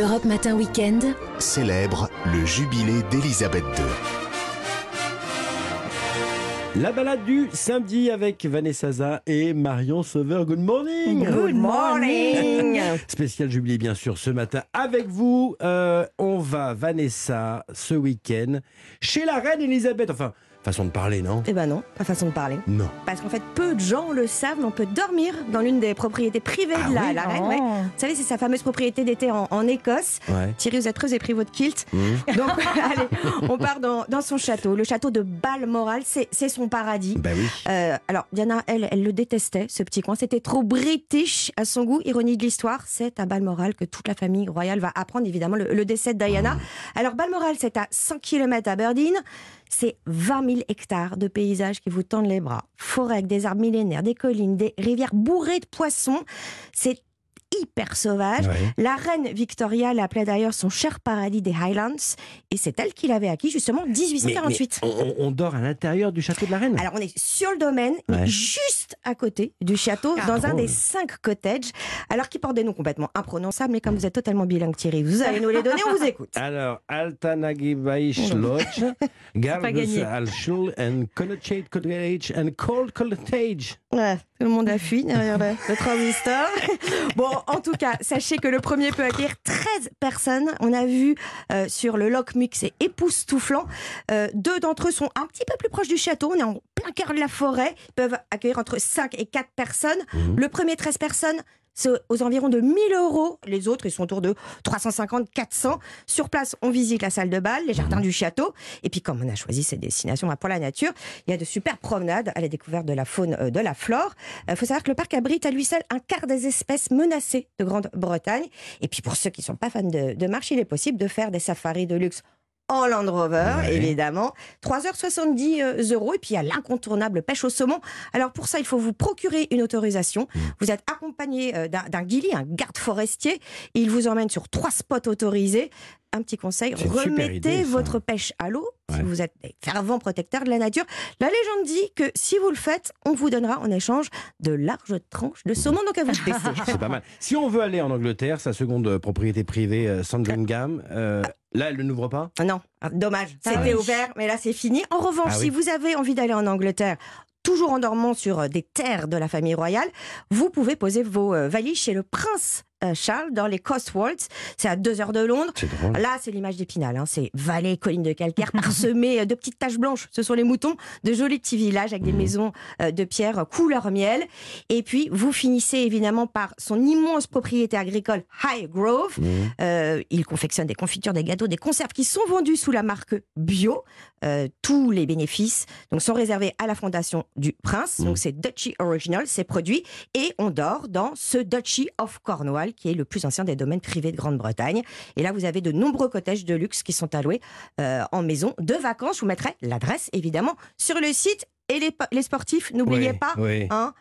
Europe Matin Weekend. célèbre le jubilé d'Élisabeth II. La balade du samedi avec Vanessa Zaza et Marion Sauveur. Good morning. Good morning. Spécial jubilé bien sûr ce matin avec vous. Euh, on va Vanessa ce week-end chez la reine Elisabeth. Enfin, façon de parler, non Eh ben non, pas façon de parler. Non. Parce qu'en fait, peu de gens le savent, mais on peut dormir dans l'une des propriétés privées Ah de la, oui la reine. Oh. ouais. Vous savez, c'est sa fameuse propriété d'été en, en Écosse. Ouais. Thierry, vous êtes très, vous avez pris votre kilt. Mmh. Donc, allez, on part dans, dans son château. Le château de Balmoral, c'est son paradis. Ben oui. Euh, alors, Diana, elle, elle le détestait, ce petit coin. C'était trop british à son goût. Ironie de l'histoire, c'est à Balmoral que toute la famille royale va apprendre, évidemment, le, le décès de Diana. Alors, Balmoral, c'est à 100 km d'Aberdeen. C'est 20 000 hectares de paysages qui vous tendent les bras. Forêt avec des arbres millénaires, des collines, des rivières bourrées de poissons. C'est hyper sauvage. Ouais. La reine Victoria l'appelait d'ailleurs son cher paradis des Highlands. Et c'est elle qui l'avait acquis, justement, en Mais- 1848. mais on, on dort à l'intérieur du château de la reine Alors on est sur le domaine, mais juste à côté du château, Ah, dans un des cinq cottages, alors qui portent des noms complètement imprononçables, mais comme vous êtes totalement bilingue Thierry, vous allez nous les donner, on vous écoute. Alors, Altanagi Lodge, Gardus gagné. Alschul and Cottage and Cold Cottage. Ouais, tout le monde a fui derrière le, le transistor. Bon, en tout cas, sachez que le premier peut accueillir 13 personnes. On a vu euh, sur le Loch Muc, c'est époustouflant. Euh, deux d'entre eux sont un petit peu plus proches du château. On est en plein cœur de la forêt. Ils peuvent accueillir entre 5 et 4 personnes. Le premier 13 personnes, c'est aux environs de 1000 euros. Les autres, ils sont autour de 350, 400. Sur place, on visite la salle de bal, les jardins du château. Et puis, comme on a choisi ces destinations pour la nature, il y a de super promenades à la découverte de la faune, euh, de la flore. Il faut savoir que le parc abrite à lui seul un quart des espèces menacées de Grande-Bretagne. Et puis, pour ceux qui ne sont pas fans de, de marche, il est possible de faire des safaris de luxe en Land Rover, Ouais. évidemment. 3h70 euh, euros. Et puis, il y a l'incontournable pêche au saumon. Alors, pour ça, il faut vous procurer une autorisation. Mmh. Vous êtes accompagné euh, d'un guili, un garde forestier. Il vous emmène sur trois spots autorisés. Un petit conseil, remettez idée, votre pêche à l'eau si vous êtes des fervents protecteurs de la nature. La légende dit que si vous le faites, on vous donnera en échange de larges tranches de saumon. Donc à vous de. C'est pas mal. Si on veut aller en Angleterre, sa seconde euh, propriété privée, Sandringham, euh, là, elle ne n'ouvre pas? Ah Non, ah, dommage. Ah C'était oui. ouvert, mais là c'est fini. En revanche, Ah si vous avez envie d'aller en Angleterre, toujours en dormant sur euh, des terres de la famille royale, vous pouvez poser vos euh, valises chez le prince Charles dans les Cotswolds. C'est à deux heures de Londres. Drôle. Là, c'est l'image d'Épinal. Hein. C'est vallée, colline de calcaire, parsemée euh, de petites taches blanches. Ce sont les moutons. De jolis petits villages avec des maisons euh, de pierre euh, couleur miel. Et puis, vous finissez évidemment par son immense propriété agricole Highgrove. Euh, il confectionne des confitures, des gâteaux, des conserves qui sont vendus sous la marque bio. Euh, tous les bénéfices donc, sont réservés à la fondation du prince. Donc, c'est Duchy Original, ces produits. Et on dort dans ce Duchy of Cornwall, qui est le plus ancien des domaines privés de Grande-Bretagne. Et là, vous avez de nombreux cottages de luxe qui sont alloués euh, en maison de vacances. Je vous mettrai l'adresse, évidemment, sur le site. Et les, po- les sportifs, n'oubliez Oui, pas, oui. hein,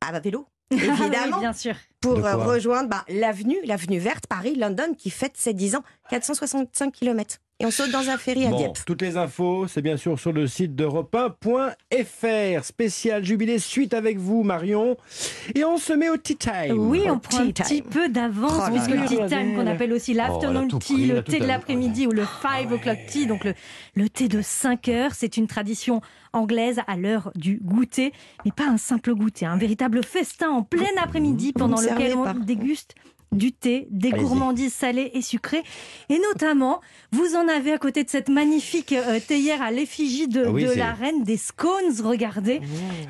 à vélo, oui, évidemment bien sûr. pour rejoindre bah, l'avenue, l'avenue verte, Paris-London, qui fête ses 10 ans, 465 km. Et on saute dans un ferry à Bon, Dieppe. toutes les infos, c'est bien sûr sur le site d'europe 1.fr. Spécial jubilé suite avec vous, Marion. Et on se met au tea time. Oui, on Au prend un petit peu d'avance, Oh puisque le tea time qu'on appelle aussi l'afternoon a tout tea, pris, le thé de l'après-midi ou le 5 o'clock tea, donc le, le thé de 5 heures, c'est une tradition anglaise à l'heure du goûter, mais pas un simple goûter, un véritable festin en plein après-midi pendant lequel on pas. déguste du thé, des gourmandises salées et sucrées. Et notamment, vous en avez à côté de cette magnifique euh, théière à l'effigie de, Ah oui, de c'est- la reine, des scones, regardez.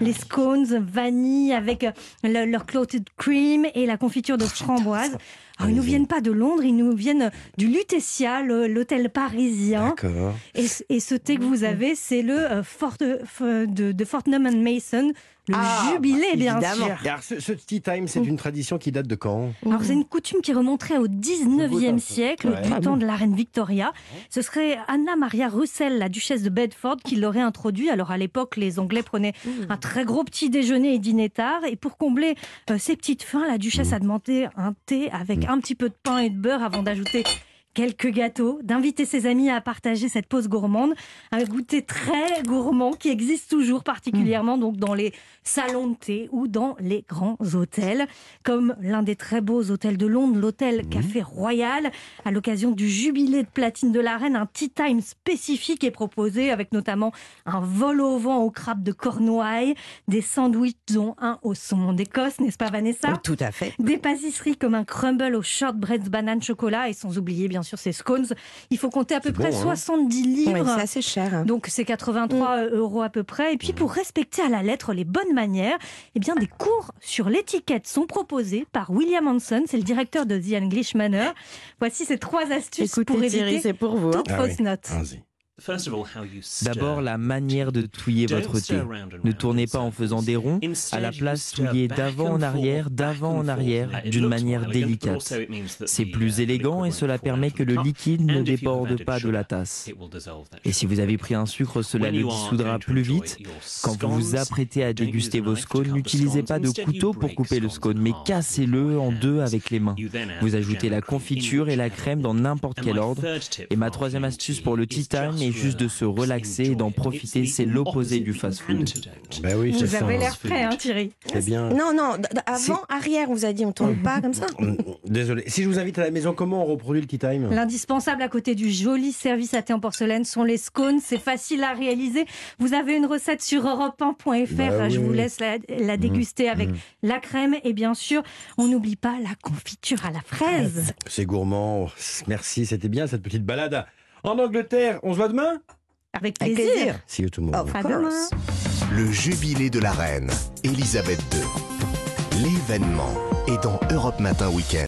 Les scones vanille avec euh, le- leur clotted cream et la confiture de framboise. Alors, ils nous Allez-y. viennent pas de Londres, ils nous viennent du Lutetia, l'hôtel parisien. D'accord. Et, ce- et ce thé que vous avez, c'est le euh, Fort, f- de, de Fortnum and Mason, le Ah, jubilé, bah, bien évidemment. sûr. Alors, ce, ce tea time, c'est une tradition qui date de quand? Alors c'est une coutume qui remonterait au 19e siècle, Ouais. du Ah temps de la reine Victoria. Ce serait Anna Maria Russell, la duchesse de Bedford, qui l'aurait introduit. Alors à l'époque, les Anglais prenaient un très gros petit déjeuner et dîner tard. Et pour combler euh, ces petites faims, la duchesse a demandé un thé avec un petit peu de pain et de beurre avant d'ajouter quelques gâteaux, d'inviter ses amis à partager cette pause gourmande. Un goûter très gourmand qui existe toujours particulièrement donc dans les salons de thé ou dans les grands hôtels, comme l'un des très beaux hôtels de Londres, l'hôtel Café Royal. À l'occasion du jubilé de platine de la reine, un tea time spécifique est proposé avec notamment un vol au vent au crabe de Cornouailles, des sandwichs dont un au saumon d'Écosse, n'est-ce pas Vanessa? Tout à fait. des pâtisseries comme un crumble au shortbread banane chocolat et sans oublier bien sûr ces scones. Il faut compter à peu C'est près bon, hein 70 Oui, livres. c'est assez cher. hein. donc c'est 83 euros à peu près. Et puis pour respecter à la lettre les bonnes manières, eh bien des cours sur l'étiquette sont proposés par William Hanson, c'est le directeur de The English Manor. Voici ces trois astuces pour Écoutez Thierry, éviter c'est pour vous. hein. toute Ah oui. fausse note. D'abord, la manière de touiller votre thé. Ne tournez pas en faisant des ronds. À la place, touillez d'avant en arrière, d'avant en arrière, d'une manière délicate. C'est plus élégant et cela permet que le liquide ne déborde pas de la tasse. Et si vous avez pris un sucre, cela le dissoudra plus vite. Quand vous vous apprêtez à déguster vos scones, n'utilisez pas de couteau pour couper le scone, mais cassez-le en deux avec les mains. Vous ajoutez la confiture et la crème dans n'importe quel ordre. Et ma troisième astuce pour le tea juste de se relaxer et d'en profiter. C'est l'opposé du fast-food. Ben oui, c'est Vous ça. avez l'air prêt, hein, Thierry C'est bien. Non, non, avant, arrière, on vous a dit, on tourne pas comme ça. Hum, Désolé. Si je vous invite à la maison, comment on reproduit le tea time? L'indispensable à côté du joli service à thé en porcelaine sont les scones. C'est facile à réaliser. Vous avez une recette sur europe1.fr. Bah Je vous laisse la, la déguster avec la crème. Et bien sûr, on n'oublie pas la confiture à la fraise. C'est gourmand. Merci, c'était bien cette petite balade. En Angleterre, on se voit demain? Avec Avec plaisir. See you tomorrow. Of À demain. course. Le jubilé de la reine, Elisabeth II. L'événement est dans Europe Matin Week-end.